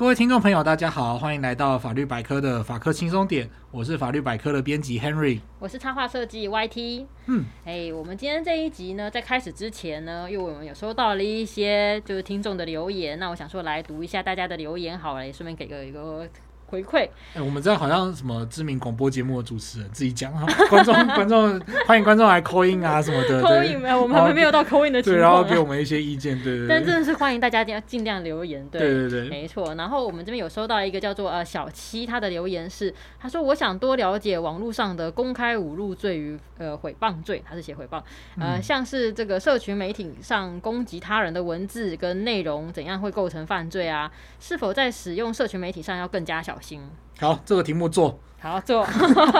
各位听众朋友，大家好，欢迎来到法律百科的法科轻松点，我是法律百科的编辑 Henry，我是插画设计 YT。嗯，哎、我们今天这一集呢，在开始之前呢，因为我们有收到了一些就是听众的留言，那我想说来读一下大家的留言，好了，也顺便给个一个。回馈，哎、欸，我们这样好像什么知名广播节目的主持人自己讲哈，观众观众欢迎观众来 call in 啊什么的，call in 没有，我们还没有到 call in 的情况，对，然后给我们一些意见，对对，对。但真的是欢迎大家尽尽量留言，对。对对，对，没错。然后我们这边有收到一个叫做呃小七，他的留言是，他说我想多了解网络上的公开侮辱罪与呃诽谤罪，他是写诽谤，呃、嗯、像是这个社群媒体上攻击他人的文字跟内容怎样会构成犯罪啊？是否在使用社群媒体上要更加小心？好，这个题目做好做，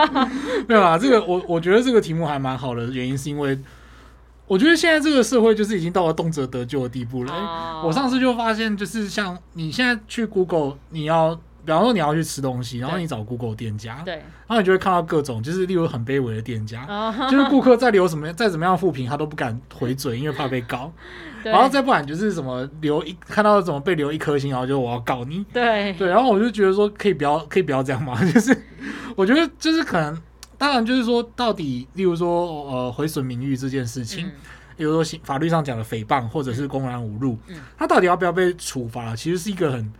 没有啦。这个我我觉得这个题目还蛮好的，原因是因为我觉得现在这个社会就是已经到了动辄得咎的地步了。Oh. 我上次就发现，就是像你现在去 Google，你要。比方说你要去吃东西，然后你找 Google 店家，对，然后你就会看到各种，就是例如很卑微的店家，就是顾客再留什么再怎么样负评，他都不敢回嘴，因为怕被告。然后再不然就是什么留一看到怎么被留一颗星，然后就我要告你。对。对，然后我就觉得说可以不要可以不要这样嘛，就是我觉得就是可能，当然就是说到底，例如说呃毁损名誉这件事情，比如说法律上讲的诽谤或者是公然侮辱，他到底要不要被处罚，其实是一个很。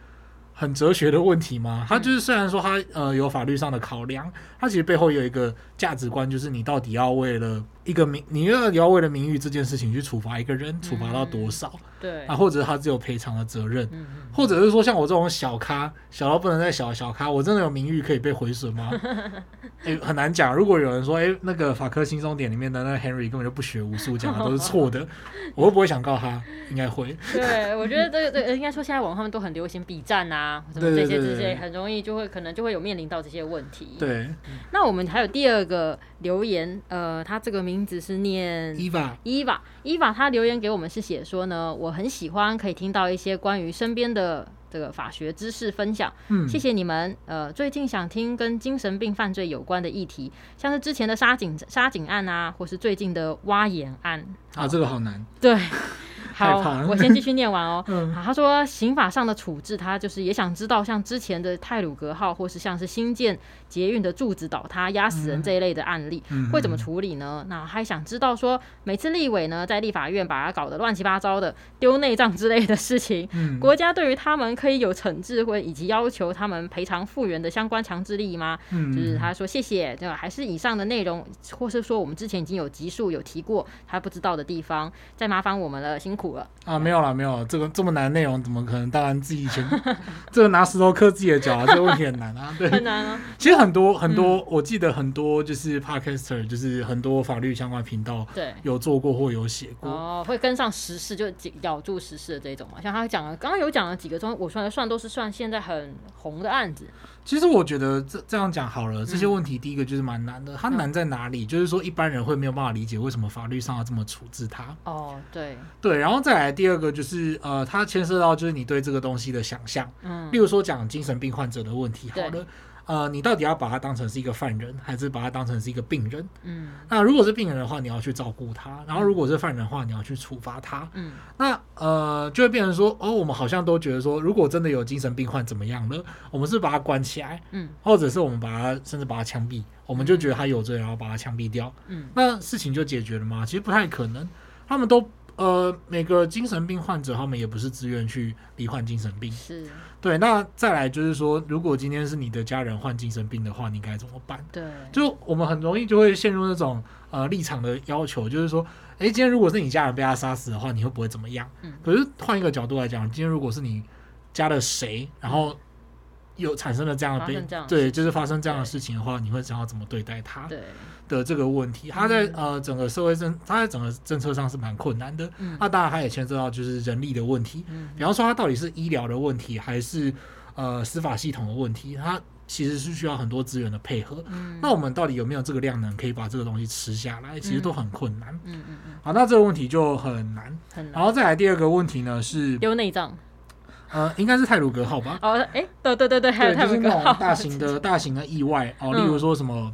很哲学的问题吗？他就是虽然说他呃有法律上的考量，他其实背后有一个价值观，就是你到底要为了。一个名，你要你要为了名誉这件事情去处罚一个人，处罚到多少？嗯、对啊，或者他只有赔偿的责任，嗯，或者是说像我这种小咖，小到不能再小的小咖，我真的有名誉可以被毁损吗？哎、欸，很难讲。如果有人说，哎、欸，那个法科轻松点里面的那个 Henry 根本就不学无术，讲的都是错的，我会不会想告他？应该会。对，我觉得这个这个应该说现在网上面都很流行比战啊，什么这些这些，很容易就会可能就会有面临到这些问题。对，那我们还有第二个留言，呃，他这个名。名字是念伊娃，伊娃，伊娃，他留言给我们是写说呢，我很喜欢可以听到一些关于身边的这个法学知识分享，嗯，谢谢你们。呃，最近想听跟精神病犯罪有关的议题，像是之前的沙井沙井案啊，或是最近的挖眼案。啊，这个好难，对。好，我先继续念完哦。嗯，好，他说刑法上的处置，他就是也想知道，像之前的泰鲁格号，或是像是新建捷运的柱子倒塌压死人这一类的案例，嗯、会怎么处理呢？那还想知道说，每次立委呢在立法院把它搞得乱七八糟的，丢内脏之类的事情，嗯，国家对于他们可以有惩治或以及要求他们赔偿复原的相关强制力吗？嗯，就是他说谢谢，对吧？还是以上的内容，或是说我们之前已经有集数有提过他不知道的地方，再麻烦我们了，辛苦。啊，没有了，没有了，这个这么难的内容，怎么可能？当然自己以前 这个拿石头磕自己的脚啊，这个问题很难啊，对，很难啊。其实很多很多、嗯，我记得很多就是 Podcaster，就是很多法律相关频道，对，有做过或有写过。哦，会跟上时事，就咬住时事的这种嘛。像他讲了，刚刚有讲了几个钟，我算算都是算现在很红的案子。其实我觉得这这样讲好了，这些问题第一个就是蛮难的。它难在哪里？就是说一般人会没有办法理解为什么法律上要这么处置它。哦，对对，然后再来第二个就是呃，它牵涉到就是你对这个东西的想象。嗯，例如说讲精神病患者的问题，好了。呃，你到底要把他当成是一个犯人，还是把他当成是一个病人？嗯，那如果是病人的话，你要去照顾他；然后如果是犯人的话，你要去处罚他。嗯，那呃，就会变成说，哦，我们好像都觉得说，如果真的有精神病患怎么样了，我们是把他关起来，嗯，或者是我们把他甚至把他枪毙，我们就觉得他有罪，然后把他枪毙掉。嗯，那事情就解决了吗？其实不太可能，他们都。呃，每个精神病患者，他们也不是自愿去罹患精神病。是，对。那再来就是说，如果今天是你的家人患精神病的话，你该怎么办？对。就我们很容易就会陷入那种呃立场的要求，就是说，哎，今天如果是你家人被他杀死的话，你会不会怎么样？嗯。可是换一个角度来讲，今天如果是你家的谁，然后有产生了这样的病，对，就是发生这样的事情的话，你会想要怎么对待他？对。的这个问题，他在呃整个社会政，他在整个政策上是蛮困难的。嗯，那当然他也牵涉到就是人力的问题。嗯，比方说他到底是医疗的问题，还是呃司法系统的问题，他其实是需要很多资源的配合。嗯，那我们到底有没有这个量能可以把这个东西吃下来？其实都很困难。嗯嗯嗯。好，那这个问题就很难。很难。然后再来第二个问题呢是丢内脏。呃，应该是泰鲁格号吧？哦，哎，对对对对，还有泰鲁格号，就是那种大型的 大型的意外哦，例如说什么。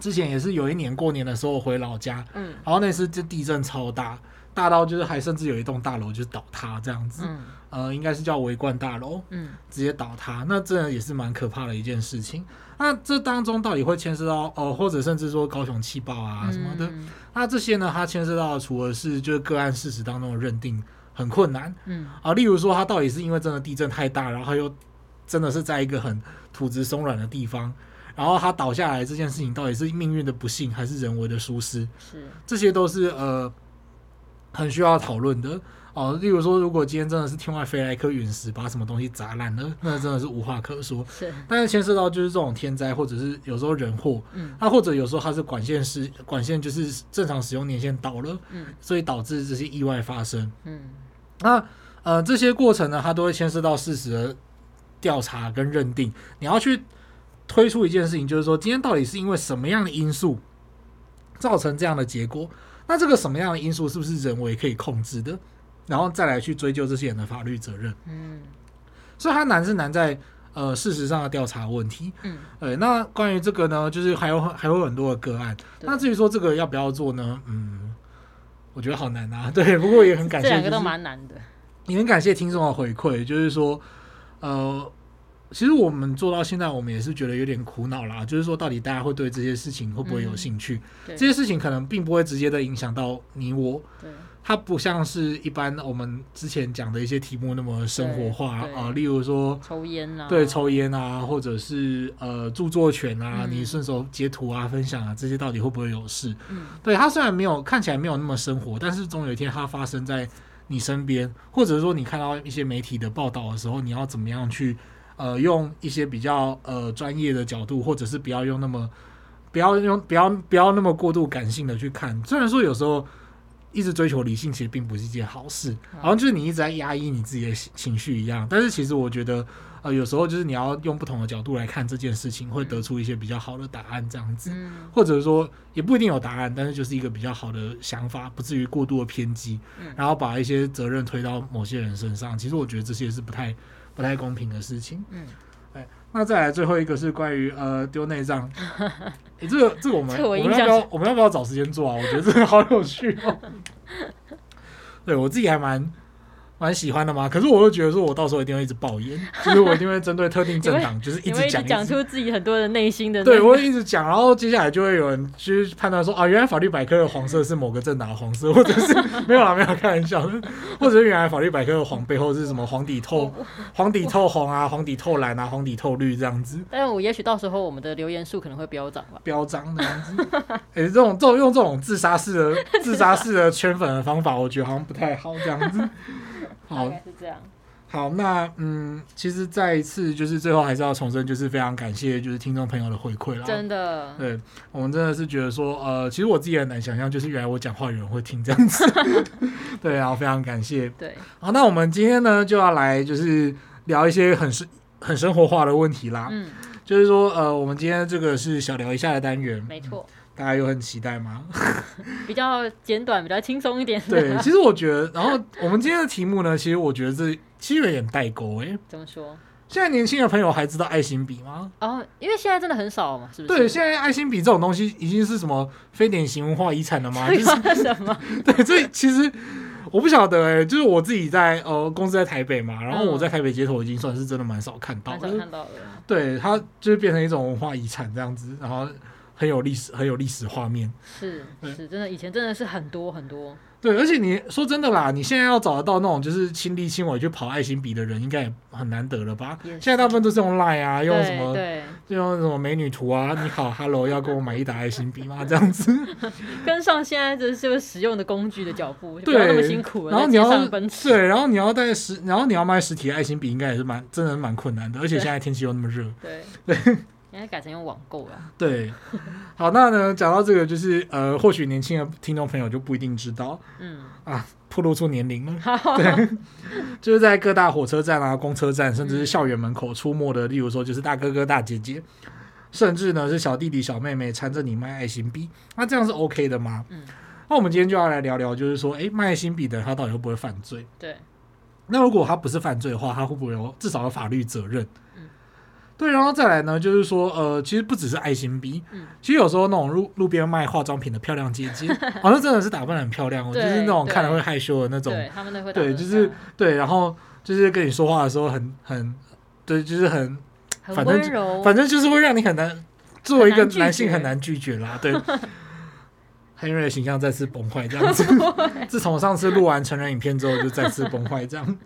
之前也是有一年过年的时候回老家，嗯，然后那次就地震超大，大到就是还甚至有一栋大楼就是倒塌这样子，嗯，呃，应该是叫维冠大楼，嗯，直接倒塌，那真的也是蛮可怕的一件事情。那这当中到底会牵涉到哦、呃，或者甚至说高雄气爆啊什么的，嗯、那这些呢，它牵涉到的除了是就是个案事实当中的认定很困难，嗯。啊，例如说它到底是因为真的地震太大，然后又真的是在一个很土质松软的地方，然后它倒下来这件事情到底是命运的不幸还是人为的疏失，是。这些都是呃很需要讨论的。哦，例如说，如果今天真的是天外飞来一颗陨石，把什么东西砸烂了，那真的是无话可说。是，但是牵涉到就是这种天灾，或者是有时候人祸，嗯，那或者有时候它是管线是管线就是正常使用年限倒了，嗯，所以导致这些意外发生，嗯，那呃这些过程呢，它都会牵涉到事实的调查跟认定。你要去推出一件事情，就是说今天到底是因为什么样的因素造成这样的结果？那这个什么样的因素是不是人为可以控制的？然后再来去追究这些人的法律责任，嗯，所以它难是难在呃事实上的调查问题，嗯，呃，那关于这个呢，就是还有还有很多的个案，那至于说这个要不要做呢？嗯，我觉得好难啊，对，不过也很感谢，这两个都蛮难的，也很感谢听众的回馈，就是说，呃，其实我们做到现在，我们也是觉得有点苦恼啦，就是说到底大家会对这些事情会不会有兴趣？嗯、这些事情可能并不会直接的影响到你我，对。它不像是一般我们之前讲的一些题目那么生活化啊，呃，例如说抽烟啊，对，抽烟啊，或者是呃著作权啊，嗯、你顺手截图啊、分享啊，这些到底会不会有事？嗯，对，它虽然没有看起来没有那么生活，但是总有一天它发生在你身边，或者说你看到一些媒体的报道的时候，你要怎么样去呃用一些比较呃专业的角度，或者是不要用那么不要用不要不要那么过度感性的去看，虽然说有时候。一直追求理性，其实并不是一件好事，好像就是你一直在压抑你自己的情绪一样。但是其实我觉得，呃，有时候就是你要用不同的角度来看这件事情，会得出一些比较好的答案，这样子，或者说也不一定有答案，但是就是一个比较好的想法，不至于过度的偏激，然后把一些责任推到某些人身上。其实我觉得这些是不太不太公平的事情。嗯。那再来最后一个是关于呃丢内脏，你、欸、这个这个我们我，我们要不要我们要不要找时间做啊？我觉得这个好有趣哦。对我自己还蛮。蛮喜欢的嘛？可是我又觉得说，我到时候一定会一直爆言，就是我一定会针对特定政党，就是一直讲，讲出自己很多的内心的。对，我会一直讲，然后接下来就会有人去判断说，啊，原来法律百科的黄色是某个政党的黄色，或者是 没有啦，没有开玩笑，或者是原来法律百科的黄背后是什么黄底透 黄底透红啊，黄底透蓝啊，黄底透绿这样子。但是我也许到时候我们的留言数可能会飙涨吧，飙涨这样子。哎、欸，这种这种用这种自杀式的自杀式的圈粉的方法，我觉得好像不太好这样子。好，是这样。好，那嗯，其实再一次就是最后还是要重申，就是非常感谢就是听众朋友的回馈啦。真的，对我们真的是觉得说，呃，其实我自己很难想象，就是原来我讲话有人会听这样子。对，然后非常感谢。对，好，那我们今天呢就要来就是聊一些很生很生活化的问题啦。嗯，就是说，呃，我们今天这个是小聊一下的单元，没错。大家有很期待吗？比较简短，比较轻松一点。对，其实我觉得，然后我们今天的题目呢，其实我觉得这其实有点代沟哎。怎么说？现在年轻的朋友还知道爱心笔吗？哦，因为现在真的很少嘛，是不是？对，现在爱心笔这种东西已经是什么非典型文化遗产了吗？就是什么？对，所以其实我不晓得哎，就是我自己在呃公司在台北嘛，然后我在台北街头已经算是真的蛮少看到，蛮少看到的。对，它就是变成一种文化遗产这样子，然后。很有历史，很有历史画面，是是，真的，以前真的是很多很多。对，而且你说真的啦，你现在要找得到那种就是亲力亲为去跑爱心笔的人，应该也很难得了吧？是现在大部分都是用 Line 啊，用什么？用什么美女图啊？你好，Hello，要给我买一打爱心笔吗？这样子，跟上现在这就是使用的工具的脚步，对，不要那么辛苦。然后你要对，然后你要带实，然后你要卖实体爱心笔，应该也是蛮真的蛮困难的。而且现在天气又那么热，对对。应该改成用网购了。对，好，那呢，讲到这个，就是呃，或许年轻的听众朋友就不一定知道，嗯啊，暴露出年龄了。对，就是在各大火车站啊、公车站，甚至是校园门口出没的，例如说就是大哥哥、大姐姐，甚至呢是小弟弟、小妹妹缠着你卖爱心笔，那这样是 OK 的吗？嗯，那我们今天就要来聊聊，就是说，哎，卖爱心笔的他到底会不会犯罪？对，那如果他不是犯罪的话，他会不会有至少有法律责任？对，然后再来呢，就是说，呃，其实不只是爱心笔，嗯，其实有时候那种路路边卖化妆品的漂亮姐姐，好像真的是打扮的很漂亮，哦就是那种看了会害羞的那种，对，他们会，对，就是对，然后就是跟你说话的时候很很，对，就是很，反正反正就是会让你很难作为一个男性很难拒绝啦，对。黑瑞的形象再次崩坏，这样子。自从上次录完成人影片之后，就再次崩坏，这样。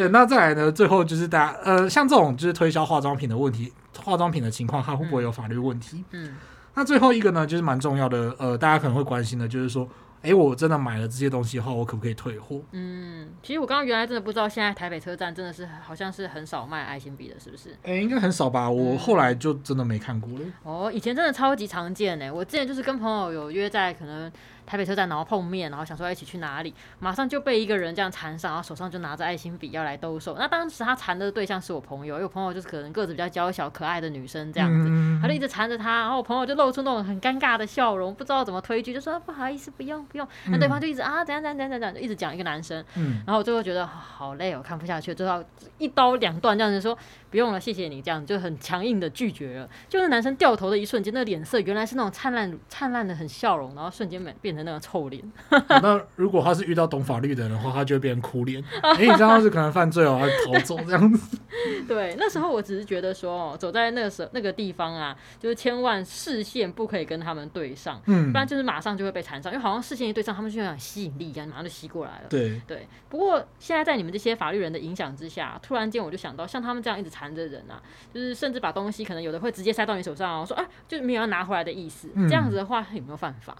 对，那再来呢？最后就是大家，呃，像这种就是推销化妆品的问题，化妆品的情况，它会不会有法律问题？嗯。那最后一个呢，就是蛮重要的，呃，大家可能会关心的，就是说。哎、欸，我真的买了这些东西后，我可不可以退货？嗯，其实我刚刚原来真的不知道，现在台北车站真的是好像是很少卖爱心笔的，是不是？哎、欸，应该很少吧？我后来就真的没看过了。嗯、哦，以前真的超级常见呢。我之前就是跟朋友有约在可能。台北车站，然后碰面，然后想说要一起去哪里，马上就被一个人这样缠上，然后手上就拿着爱心笔要来兜售。那当时他缠的对象是我朋友，因为我朋友就是可能个子比较娇小可爱的女生这样子，嗯、他就一直缠着他，然后我朋友就露出那种很尴尬的笑容，不知道怎么推拒，就说不好意思，不用不用。那对方就一直啊怎样怎样怎样怎样，就一直讲一个男生，嗯、然后我最后觉得好累，我看不下去，最后一刀两断这样子说。不用了，谢谢你，这样就很强硬的拒绝了。就是男生掉头的一瞬间，那个脸色原来是那种灿烂、灿烂的很笑容，然后瞬间变变成那个臭脸。那 如果他是遇到懂法律的人的话，他就会变成哭脸。哎、欸，你这样是可能犯罪哦，还逃走这样子。对，那时候我只是觉得说，走在那个时那个地方啊，就是千万视线不可以跟他们对上，嗯，不然就是马上就会被缠上，因为好像视线一对上，他们就有吸引力一样，马上就吸过来了。对对。不过现在在你们这些法律人的影响之下，突然间我就想到，像他们这样一直缠。缠着人啊，就是甚至把东西可能有的会直接塞到你手上，哦说啊，就没有要拿回来的意思。嗯、这样子的话有没有犯法？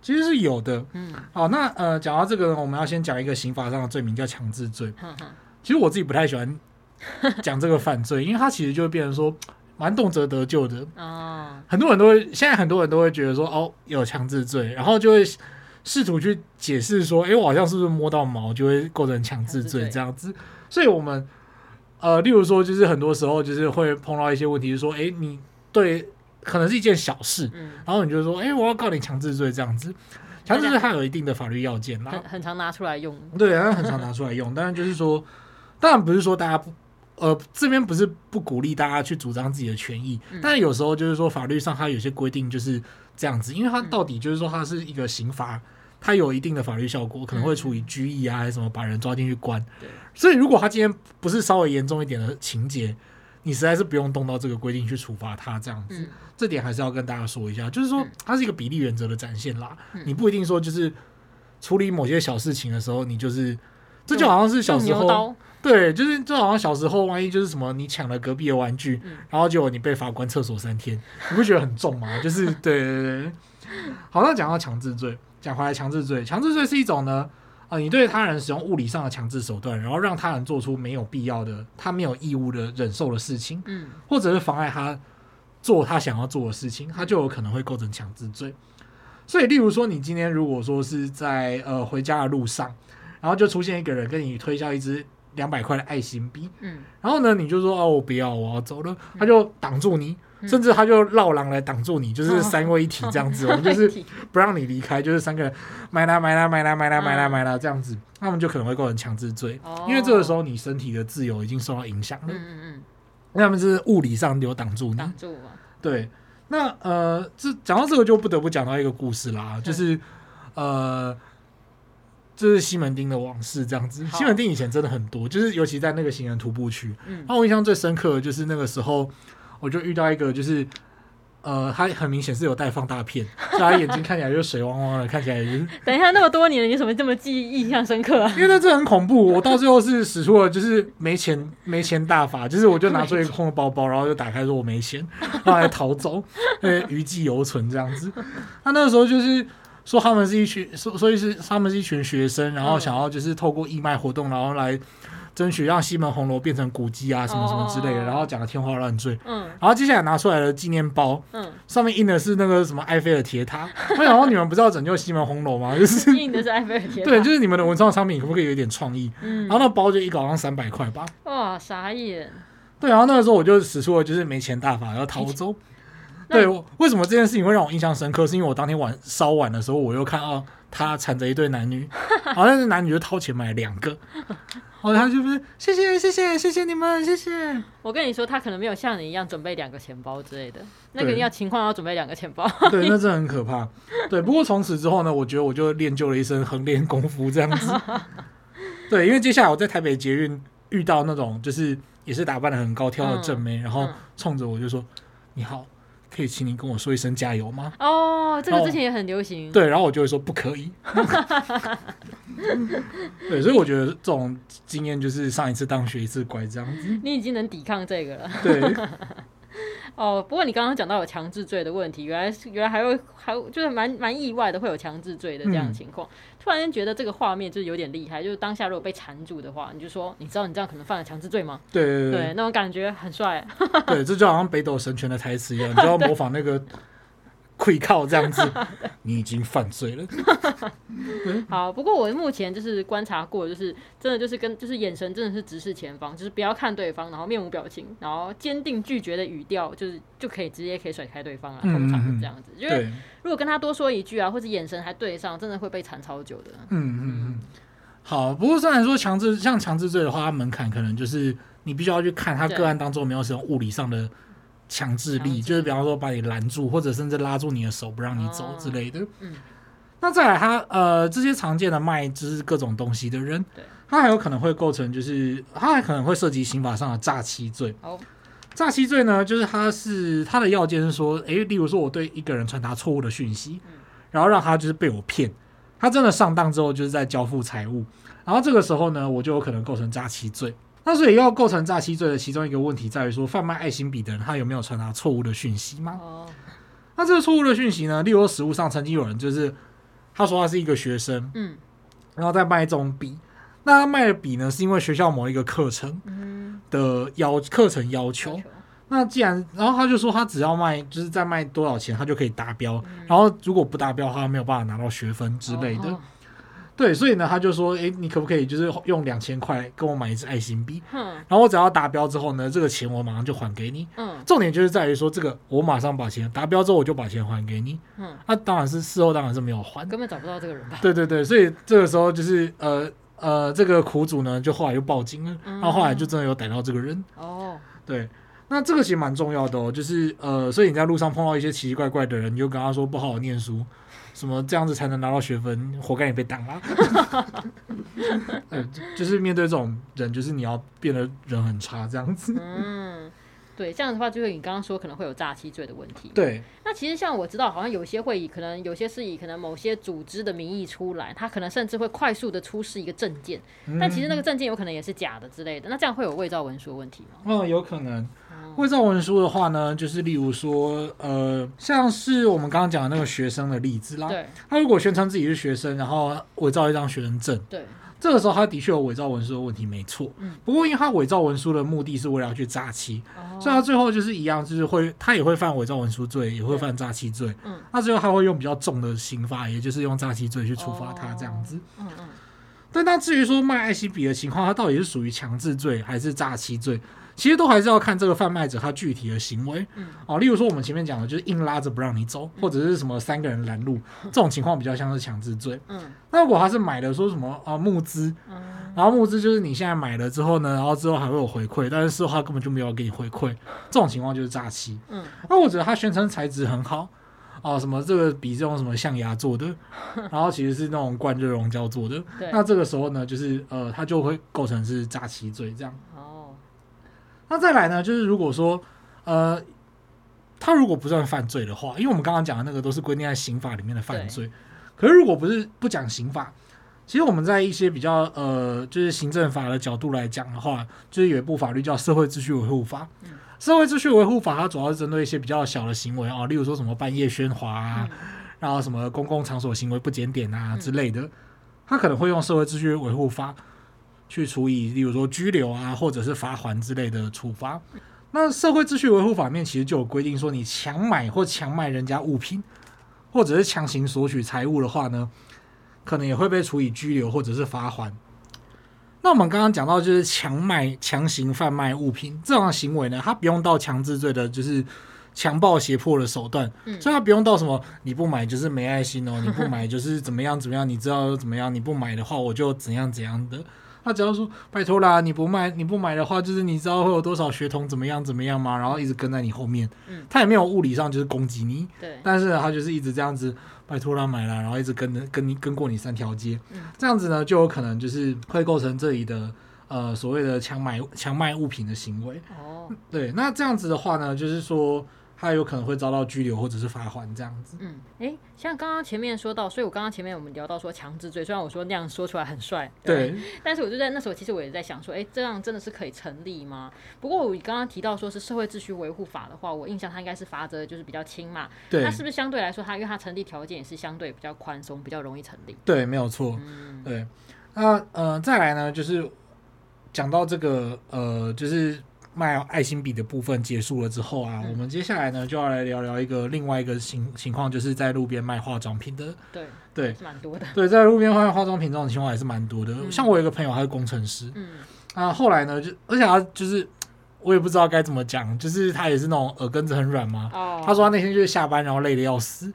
其实是有的。嗯，好，那呃，讲到这个呢，我们要先讲一个刑法上的罪名叫强制罪。呵呵其实我自己不太喜欢 讲这个犯罪，因为它其实就会变成说蛮动辄得救的。哦，很多人都会，现在很多人都会觉得说，哦，有强制罪，然后就会试图去解释说，哎，我好像是不是摸到毛就会构成强制罪这样子？所以我们。呃，例如说，就是很多时候就是会碰到一些问题，就是说，哎，你对可能是一件小事，嗯、然后你就说，哎，我要告你强制罪这样子，强制罪它有一定的法律要件啦，很很常拿出来用，对，很常拿出来用，当然就是说，当然不是说大家不，呃，这边不是不鼓励大家去主张自己的权益，嗯、但是有时候就是说法律上它有些规定就是这样子，因为它到底就是说它是一个刑罚。它有一定的法律效果，可能会处以拘役啊，还是什么把人抓进去关。对所以如果他今天不是稍微严重一点的情节，你实在是不用动到这个规定去处罚他这样子。嗯、这点还是要跟大家说一下，就是说它是一个比例原则的展现啦。嗯、你不一定说就是处理某些小事情的时候，你就是这就好像是小时候，对，就是就好像小时候，万一就是什么你抢了隔壁的玩具，嗯、然后结果你被罚关厕所三天，你不觉得很重吗？就是对对对。好，那讲到强制罪。讲回来，强制罪，强制罪是一种呢，呃，你对他人使用物理上的强制手段，然后让他人做出没有必要的、他没有义务的忍受的事情，嗯，或者是妨碍他做他想要做的事情，他就有可能会构成强制罪。所以，例如说，你今天如果说是在呃回家的路上，然后就出现一个人跟你推销一支两百块的爱心币，嗯，然后呢，你就说哦，我不要，我要走了，他就挡住你。甚至他就绕廊来挡住你，就是三位一体这样子，我们 就是不让你离开，就是三个人买啦买啦买啦买啦买啦买啦这样子，他们就可能会构成强制罪，因为这个时候你身体的自由已经受到影响了。嗯嗯嗯，那么是物理上有挡住你。挡住对，那呃，这讲到这个就不得不讲到一个故事啦，就是呃，这是西门町的往事这样子。西门町以前真的很多，就是尤其在那个行人徒步区，嗯，那我印象最深刻的就是那个时候。我就遇到一个，就是，呃，他很明显是有带放大片，所以他眼睛看起来就水汪汪的，看起来就是。等一下，那么多年了，你怎么这么记忆印象深刻啊？因为那这很恐怖，我到最后是使出了就是没钱没钱大法，就是我就拿出一个空的包包，然后就打开说我没钱，然后来逃走，因 为余悸犹存这样子。他那个时候就是说他们是一群，所所以是他们是一群学生，然后想要就是透过义卖活动，然后来。争取让西门红楼变成古迹啊，什么什么之类的，oh. 然后讲的天花乱坠。嗯，然后接下来拿出来的纪念包，嗯，上面印的是那个什么埃菲尔铁塔。我想说你们不是要拯救西门红楼吗？就是 印的是埃菲尔铁塔。对，就是你们的文创商品可不可以有点创意？嗯，然后那包就一搞上三百块吧。哇，傻眼。对，然后那个时候我就使出了就是没钱大法要逃走。对，为什么这件事情会让我印象深刻？是因为我当天晚稍晚的时候，我又看到他缠着一对男女，好像是男女就掏钱买两个。哦，他就是谢谢谢谢谢谢你们，谢谢。我跟你说，他可能没有像你一样准备两个钱包之类的，那个要情况要准备两个钱包。对，那真的很可怕。对，不过从此之后呢，我觉得我就练就了一身横练功夫这样子。对，因为接下来我在台北捷运遇到那种就是也是打扮的很高挑的正妹，嗯、然后冲着我就说：“嗯、你好。”可以请你跟我说一声加油吗？哦，这个之前也很流行。对，然后我就会说不可以。对，所以我觉得这种经验就是上一次当学一次乖这样子。你已经能抵抗这个了。对。哦，不过你刚刚讲到有强制罪的问题，原来是原来还会还就是蛮蛮意外的，会有强制罪的这样的情况。嗯、突然间觉得这个画面就是有点厉害，就是当下如果被缠住的话，你就说你知道你这样可能犯了强制罪吗？对对对，对，那种感觉很帅。对，这就好像北斗神拳的台词一样，你就要模仿那个。会靠这样子，你已经犯罪了。好，不过我目前就是观察过，就是真的就是跟就是眼神真的是直视前方，就是不要看对方，然后面无表情，然后坚定拒绝的语调，就是就可以直接可以甩开对方了。通常是这样子，因为如果跟他多说一句啊，或者眼神还对上，真的会被缠超久的。嗯嗯嗯。好，不过虽然说强制像强制罪的话，它门槛可能就是你必须要去看他个案当中有没有使用物理上的。强制力就是，比方说把你拦住，或者甚至拉住你的手不让你走之类的。哦、嗯，那再来他呃这些常见的卖就是各种东西的人，对，他还有可能会构成就是他还可能会涉及刑法上的诈欺罪。哦，诈欺罪呢，就是他是他的要件是说，诶、欸，例如说我对一个人传达错误的讯息，嗯、然后让他就是被我骗，他真的上当之后就是在交付财物，然后这个时候呢，我就有可能构成诈欺罪。那所以要构成诈欺罪的其中一个问题在于说，贩卖爱心笔的人他有没有传达错误的讯息吗？哦，那这个错误的讯息呢？例如说实务上曾经有人就是他说他是一个学生，嗯，然后在卖这种笔，那他卖的笔呢是因为学校某一个课程的要课程要求，那既然然后他就说他只要卖就是在卖多少钱他就可以达标，然后如果不达标他没有办法拿到学分之类的。对，所以呢，他就说，诶，你可不可以就是用两千块跟我买一支爱心笔？嗯，然后我只要达标之后呢，这个钱我马上就还给你。嗯，重点就是在于说，这个我马上把钱达标之后，我就把钱还给你。嗯，那、啊、当然是事后当然是没有还，根本找不到这个人吧？对对对，所以这个时候就是呃呃，这个苦主呢，就后来又报警了，嗯、然后后来就真的有逮到这个人。哦，对，那这个其实蛮重要的哦，就是呃，所以你在路上碰到一些奇奇怪怪的人，你就跟他说不好好念书。什么这样子才能拿到学分？活该你被挡了。呃，就是面对这种人，就是你要变得人很差这样子。嗯，对，这样的话，就是你刚刚说可能会有诈欺罪的问题。对。那其实像我知道，好像有些会以可能有些是以可能某些组织的名义出来，他可能甚至会快速的出示一个证件，嗯、但其实那个证件有可能也是假的之类的。那这样会有伪造文书的问题吗？嗯，有可能。伪造文书的话呢，就是例如说，呃，像是我们刚刚讲的那个学生的例子啦。对。他如果宣称自己是学生，然后伪造一张学生证，对，这个时候他的确有伪造文书的问题，没错。嗯。不过，因为他伪造文书的目的是为了要去诈欺，哦、所以他最后就是一样，就是会他也会犯伪造文书罪，也会犯诈欺罪。嗯。那最后他会用比较重的刑罚，也就是用诈欺罪去处罚他这样子。嗯嗯。但他至于说卖艾希比的情况，他到底是属于强制罪还是诈欺罪？其实都还是要看这个贩卖者他具体的行为，嗯，哦，例如说我们前面讲的，就是硬拉着不让你走，或者是什么三个人拦路，这种情况比较像是强制罪，嗯。那如果他是买的说什么啊募资，然后募资就是你现在买了之后呢，然后之后还会有回馈，但是事后他根本就没有给你回馈，这种情况就是诈欺，嗯。那我觉得他宣称材质很好，哦，什么这个比这种什么象牙做的，然后其实是那种灌热熔胶做的，那这个时候呢，就是呃，他就会构成是诈欺罪这样。那再来呢，就是如果说，呃，他如果不算犯罪的话，因为我们刚刚讲的那个都是规定在刑法里面的犯罪，可是如果不是不讲刑法，其实我们在一些比较呃，就是行政法的角度来讲的话，就是有一部法律叫《社会秩序维护法》。嗯、社会秩序维护法它主要是针对一些比较小的行为啊，例如说什么半夜喧哗啊，嗯、然后什么公共场所行为不检点啊之类的，它可能会用社会秩序维护法。去处以，例如说拘留啊，或者是罚款之类的处罚。那社会秩序维护法面其实就有规定说，你强买或强卖人家物品，或者是强行索取财物的话呢，可能也会被处以拘留或者是罚款。那我们刚刚讲到，就是强卖、强行贩卖物品这样的行为呢，它不用到强制罪的，就是强暴胁迫的手段，嗯、所以它不用到什么你不买就是没爱心哦，你不买就是怎么样怎么样，你知道怎么样，你不买的话我就怎样怎样的。他只要说拜托啦，你不卖你不买的话，就是你知道会有多少学童怎么样怎么样吗？然后一直跟在你后面，嗯，他也没有物理上就是攻击你，对，但是他就是一直这样子拜托啦买啦，然后一直跟着跟你跟过你三条街，嗯，这样子呢就有可能就是会构成这里的呃所谓的强买强卖物品的行为。哦，对，那这样子的话呢，就是说。他有可能会遭到拘留或者是罚款这样子。嗯，诶、欸，像刚刚前面说到，所以我刚刚前面我们聊到说强制罪，虽然我说那样说出来很帅，对，对，但是我就在那时候，其实我也在想说，诶、欸，这样真的是可以成立吗？不过我刚刚提到说是社会秩序维护法的话，我印象它应该是罚则就是比较轻嘛。对。那是不是相对来说，它因为它成立条件也是相对比较宽松，比较容易成立？对，没有错。嗯。对。那呃，再来呢，就是讲到这个呃，就是。卖爱心笔的部分结束了之后啊，嗯、我们接下来呢就要来聊聊一个另外一个情情况，就是在路边卖化妆品的。对对，蛮多的。对，在路边卖化妆品这种情况还是蛮多的。嗯、像我有一个朋友，他是工程师。嗯。啊，后来呢，就而且他就是我也不知道该怎么讲，就是他也是那种耳根子很软嘛。哦。他说他那天就是下班，然后累的要死，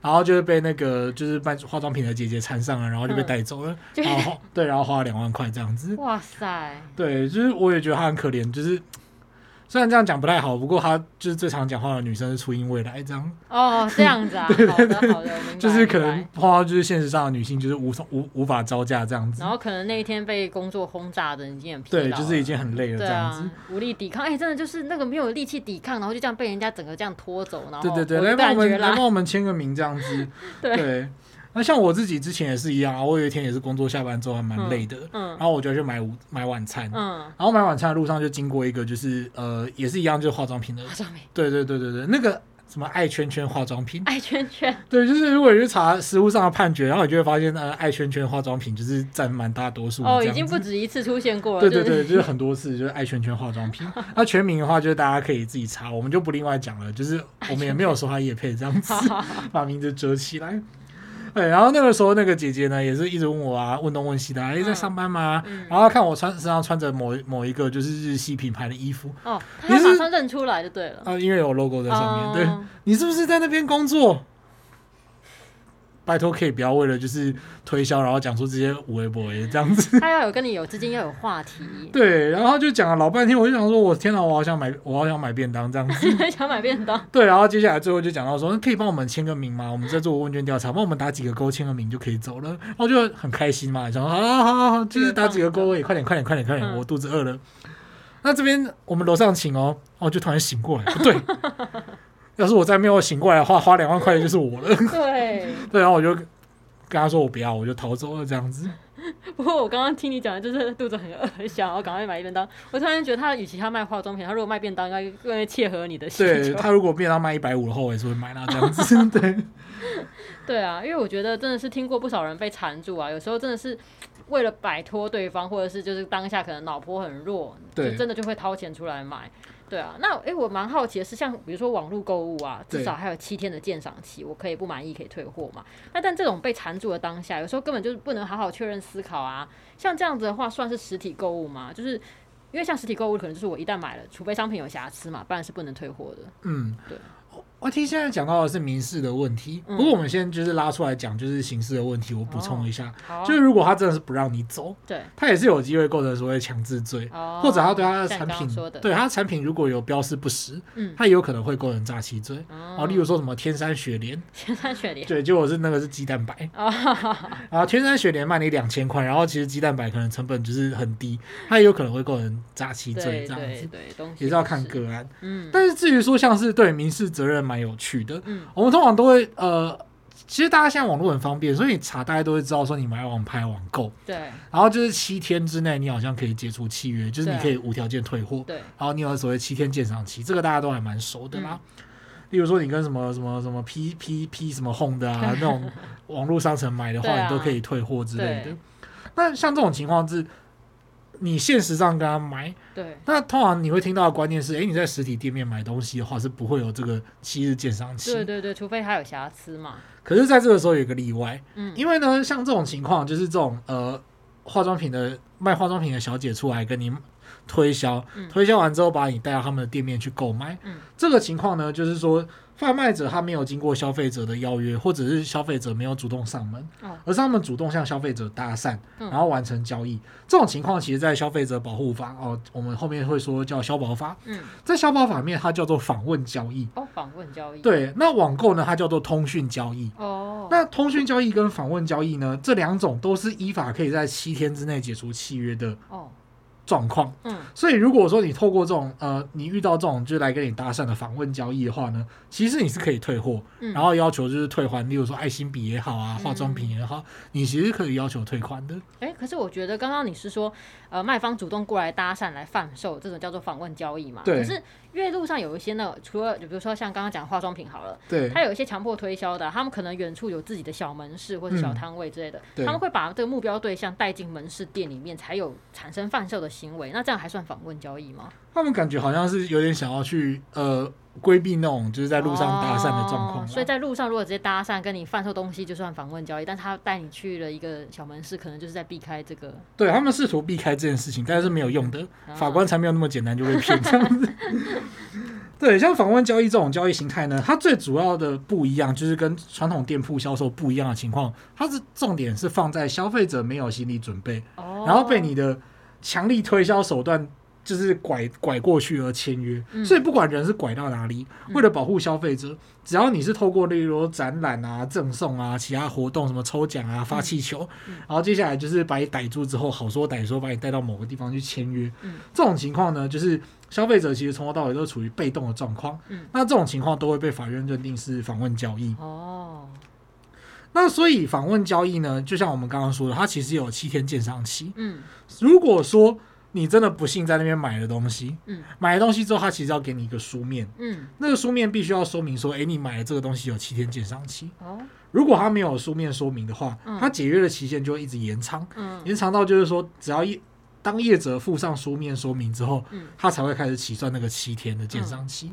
然后就是被那个就是卖化妆品的姐姐缠上了，然后就被带走了。嗯、然后对，然后花了两万块这样子。哇塞。对，就是我也觉得他很可怜，就是。虽然这样讲不太好，不过她就是最常讲话的女生是初音未来这样。哦，这样子啊，对对对，好的好的，就是可能碰到就是现实上的女性就是无无无法招架这样子。然后可能那一天被工作轰炸的已经很疲劳，对，就是已经很累了这样子，啊、无力抵抗。哎、欸，真的就是那个没有力气抵抗，然后就这样被人家整个这样拖走，然后对对对，来帮我们来帮我们签个名这样子，对。对那像我自己之前也是一样啊，我有一天也是工作下班之后还蛮累的，嗯，然后我就去买午买晚餐，嗯，然后买晚餐的路上就经过一个就是呃也是一样就是化妆品的，化妆品，对对对对对，那个什么爱圈圈化妆品，爱圈圈，对，就是如果你去查食物上的判决，然后你就会发现呃爱圈圈化妆品就是占蛮大多数，哦，已经不止一次出现过了，对对对，就是很多次就是爱圈圈化妆品，那全名的话就是大家可以自己查，我们就不另外讲了，就是我们也没有说他叶配这样子，把名字遮起来。对，然后那个时候那个姐姐呢，也是一直问我啊，问东问西的，哎，在上班吗？嗯、然后看我穿身上穿着某某一个就是日系品牌的衣服，哦，她马上认出来就对了，啊，因为有 logo 在上面，嗯、对，你是不是在那边工作？拜托，可以不要为了就是推销，然后讲出这些无谓不谓这样子。他要有跟你有之间要有话题。对，然后就讲了老半天，我就想说，我天哪，我好想买，我好想买便当这样子。想买便当。对，然后接下来最后就讲到说，可以帮我们签个名吗？我们在做问卷调查，帮我们打几个勾，签个名就可以走了。然后就很开心嘛，想说好好好好，就是打几个勾，也快点快点快点快点，我肚子饿了。那这边我们楼上请哦，哦，就突然醒过来，不对。要是我再没有醒过来的话，花两万块钱就是我了。对对，然后我就跟他说我不要，我就逃走了这样子。不过我刚刚听你讲的就是肚子很饿，想要赶快买一便当。我突然觉得他与其他卖化妆品，他如果卖便当，应该更切合你的需求。对，他如果便当卖一百五的话，我也是会买那这样子。对对啊，因为我觉得真的是听过不少人被缠住啊，有时候真的是为了摆脱对方，或者是就是当下可能脑波很弱，对，就真的就会掏钱出来买。对啊，那诶、欸，我蛮好奇的是，像比如说网络购物啊，至少还有七天的鉴赏期，我可以不满意可以退货嘛。那但这种被缠住的当下，有时候根本就是不能好好确认思考啊。像这样子的话，算是实体购物吗？就是因为像实体购物，可能就是我一旦买了，除非商品有瑕疵嘛，不然是不能退货的。嗯，对。我听现在讲到的是民事的问题，不过我们先就是拉出来讲，就是刑事的问题。我补充一下，就是如果他真的是不让你走，对，他也是有机会构成所谓强制罪，或者他对他的产品，对他的产品如果有标示不实，嗯，他也有可能会构成诈欺罪。哦。例如说什么天山雪莲，天山雪莲，对，结果是那个是鸡蛋白，然后 天山雪莲卖你两千块，然后其实鸡蛋白可能成本就是很低，他也有可能会构成诈欺罪这样子，对，也是要看个案，嗯，但是至于说像是对民事责任。蛮有趣的，嗯，我们通常都会呃，其实大家现在网络很方便，所以你查大家都会知道说你买网拍网购，对，然后就是七天之内你好像可以解除契约，就是你可以无条件退货，对，然后你有所谓七天鉴赏期，这个大家都还蛮熟的啦。嗯、例如说你跟什么什么什么 P P P 什么 Home 的啊 那种网络商城买的话，你都可以退货之类的。那像这种情况是。你现实上跟他买，对，那通常你会听到的观念是，哎、欸，你在实体店面买东西的话是不会有这个七日鉴赏期，对对对，除非它有瑕疵嘛。可是，在这个时候有一个例外，嗯，因为呢，像这种情况，就是这种呃，化妆品的卖化妆品的小姐出来跟你推销，嗯、推销完之后把你带到他们的店面去购买，嗯，这个情况呢，就是说贩卖者他没有经过消费者的邀约，或者是消费者没有主动上门，哦、而是他们主动向消费者搭讪，然后完成交易。嗯、这种情况，其实，在消费者保护法哦，我们后面会说叫消保法。嗯，在消保法面，它叫做访问交易。哦，访问交易。对，那网购呢，它叫做通讯交易。哦，那通讯交易跟访问交易呢，这两种都是依法可以在七天之内解除契约的。哦。状况，嗯，所以如果说你透过这种呃，你遇到这种就是来跟你搭讪的访问交易的话呢，其实你是可以退货，嗯、然后要求就是退还，例如说爱心笔也好啊，化妆品也好，嗯、你其实可以要求退款的。哎、欸，可是我觉得刚刚你是说，呃，卖方主动过来搭讪来贩售，这种叫做访问交易嘛？对。可是因为路上有一些呢，除了就比如说像刚刚讲化妆品好了，对，他有一些强迫推销的，他们可能远处有自己的小门市或者小摊位之类的，嗯、他们会把这个目标对象带进门市店里面，才有产生贩售的行为。那这样还算？访问交易吗？他们感觉好像是有点想要去呃规避那种就是在路上搭讪的状况，哦，所以在路上如果直接搭讪跟你贩售东西，就算访问交易。但他带你去了一个小门市，可能就是在避开这个。对，他们试图避开这件事情，但是没有用的。嗯、法官才没有那么简单就被骗这样子。对，像访问交易这种交易形态呢，它最主要的不一样就是跟传统店铺销售不一样的情况，它是重点是放在消费者没有心理准备，哦、然后被你的。强力推销手段就是拐拐过去而签约，嗯、所以不管人是拐到哪里，嗯、为了保护消费者，只要你是透过例如展览啊、赠送啊、其他活动，什么抽奖啊、发气球，嗯、然后接下来就是把你逮住之后，好说歹说把你带到某个地方去签约，嗯、这种情况呢，就是消费者其实从头到尾都处于被动的状况。嗯、那这种情况都会被法院认定是访问交易。哦。那所以访问交易呢，就像我们刚刚说的，它其实有七天鉴赏期。嗯，如果说你真的不幸在那边买了东西，嗯，买了东西之后，他其实要给你一个书面，嗯，那个书面必须要说明说，哎，你买了这个东西有七天鉴赏期。哦，如果他没有书面说明的话，他解约的期限就会一直延长，嗯，延长到就是说，只要一当业者附上书面说明之后，嗯，他才会开始起算那个七天的鉴赏期。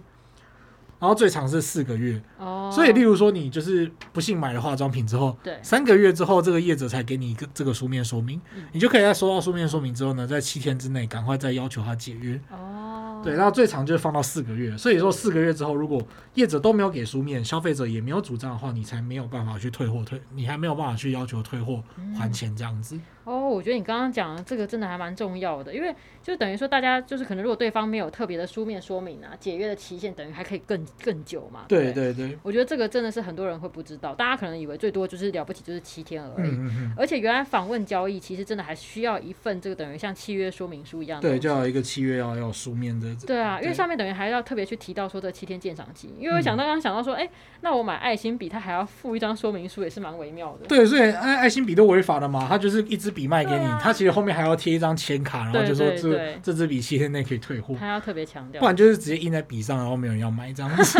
然后最长是四个月，哦，所以例如说你就是不幸买了化妆品之后，对，三个月之后这个业者才给你一个这个书面说明，嗯，你就可以在收到书面说明之后呢，在七天之内赶快再要求他解约，哦，对，然后最长就是放到四个月，所以说四个月之后如果业者都没有给书面，消费者也没有主张的话，你才没有办法去退货退，你还没有办法去要求退货还钱这样子。哦，我觉得你刚刚讲的这个真的还蛮重要的，因为就等于说大家就是可能如果对方没有特别的书面说明啊，解约的期限等于还可以更更久嘛。对对对，我觉得这个真的是很多人会不知道，大家可能以为最多就是了不起就是七天而已，嗯嗯嗯，而且原来访问交易其实真的还需要一份这个等于像契约说明书一样的。对，就要一个契约要要书面的。对啊，因为上面等于还要特别去提到说这七天鉴赏期，因为我想到刚刚想到说，哎、嗯，那我买爱心笔，他还要附一张说明书，也是蛮微妙的。对，所以爱爱心笔都违法的嘛，他就是一支笔卖给你，他。其实后面还要贴一张签卡，然后就说这这支笔七天内可以退货，他要特别强调，不然就是直接印在笔上，然后没有人要买这样子。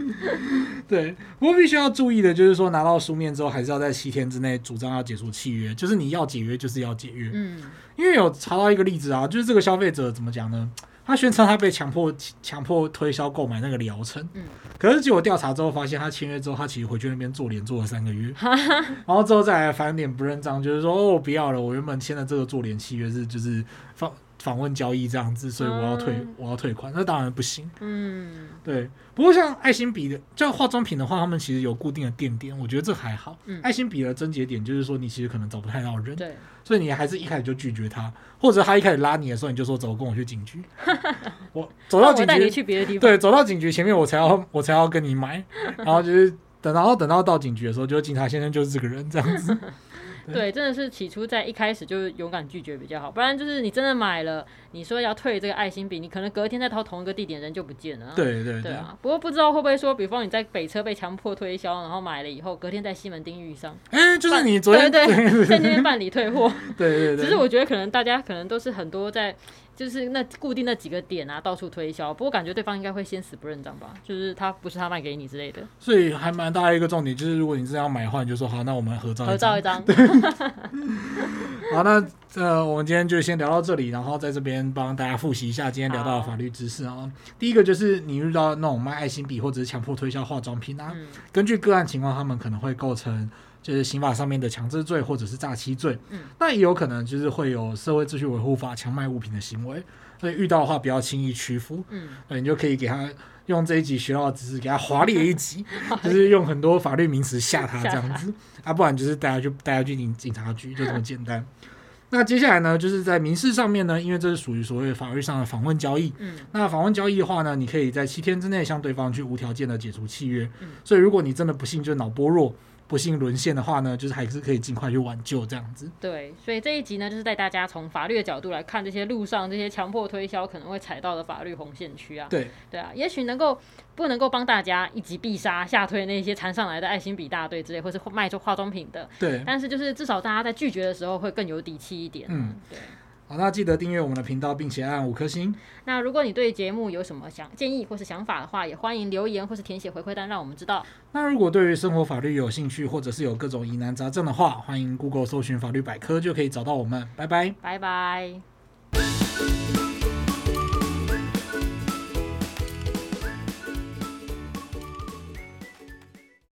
对，不过必须要注意的就是说，拿到书面之后，还是要在七天之内主张要解除契约，就是你要解约就是要解约。嗯，因为有查到一个例子啊，就是这个消费者怎么讲呢？他宣称他被强迫强迫推销购买那个疗程，嗯，可是结果调查之后发现，他签约之后，他其实回去那边做脸做了三个月，然后之后再来翻脸不认账，就是说哦，不要了，我原本签的这个做脸契约是就是放。访问交易这样子，所以我要退，嗯、我要退款，那当然不行。嗯，对。不过像爱心笔的，像化妆品的话，他们其实有固定的店点，我觉得这还好。嗯，爱心笔的症结点就是说，你其实可能找不太到人，对，所以你还是一开始就拒绝他，或者他一开始拉你的时候，你就说走，跟我去警局。我走到警局，你去别的地方。对，走到警局前面，我才要，我才要跟你买。然后就是等，然后等到到警局的时候，就警察先生就是这个人这样子。对，真的是起初在一开始就勇敢拒绝比较好，不然就是你真的买了，你说要退这个爱心笔，你可能隔天再掏同一个地点，人就不见了。对对对，对啊。不过不知道会不会说，比方你在北车被强迫推销，然后买了以后，隔天在西门町遇上，哎，就是你昨天对对对，在那边办理退货。对对对。只是我觉得可能大家可能都是很多在。就是那固定那几个点啊，到处推销。不过感觉对方应该会先死不认账吧？就是他不是他卖给你之类的。所以还蛮大的一个重点，就是如果你真的要买的话，你就说好，那我们合照一张。合照一张。对。好，那呃，我们今天就先聊到这里，然后在这边帮大家复习一下今天聊到的法律知识啊。第一个就是你遇到那种卖爱心笔或者是强迫推销化妆品啊，嗯、根据个案情况，他们可能会构成。就是刑法上面的强制罪或者是诈欺罪，嗯，那也有可能就是会有社会秩序维护法强卖物品的行为，所以遇到的话不要轻易屈服，嗯，那你就可以给他用这一集学到的知识给他华丽一集，就是用很多法律名词吓他这样子，啊，不然就是带他去带他去警警察局，就这么简单。那接下来呢，就是在民事上面呢，因为这是属于所谓法律上的访问交易。嗯，那访问交易的话呢，你可以在七天之内向对方去无条件的解除契约。嗯，所以如果你真的不幸就脑波弱。不幸沦陷的话呢，就是还是可以尽快去挽救这样子。对，所以这一集呢，就是带大家从法律的角度来看这些路上这些强迫推销可能会踩到的法律红线区啊。对，对啊，也许能够不能够帮大家一击必杀吓退那些缠上来的爱心笔大队之类，或是卖出化妆品的。对，但是就是至少大家在拒绝的时候会更有底气一点。嗯，对。好，那记得订阅我们的频道，并且按五颗星。那如果你对节目有什么想建议或是想法的话，也欢迎留言或是填写回馈单，让我们知道。那如果对于生活法律有兴趣，或者是有各种疑难杂症的话，欢迎 Google 搜寻法律百科，就可以找到我们。拜拜，拜拜。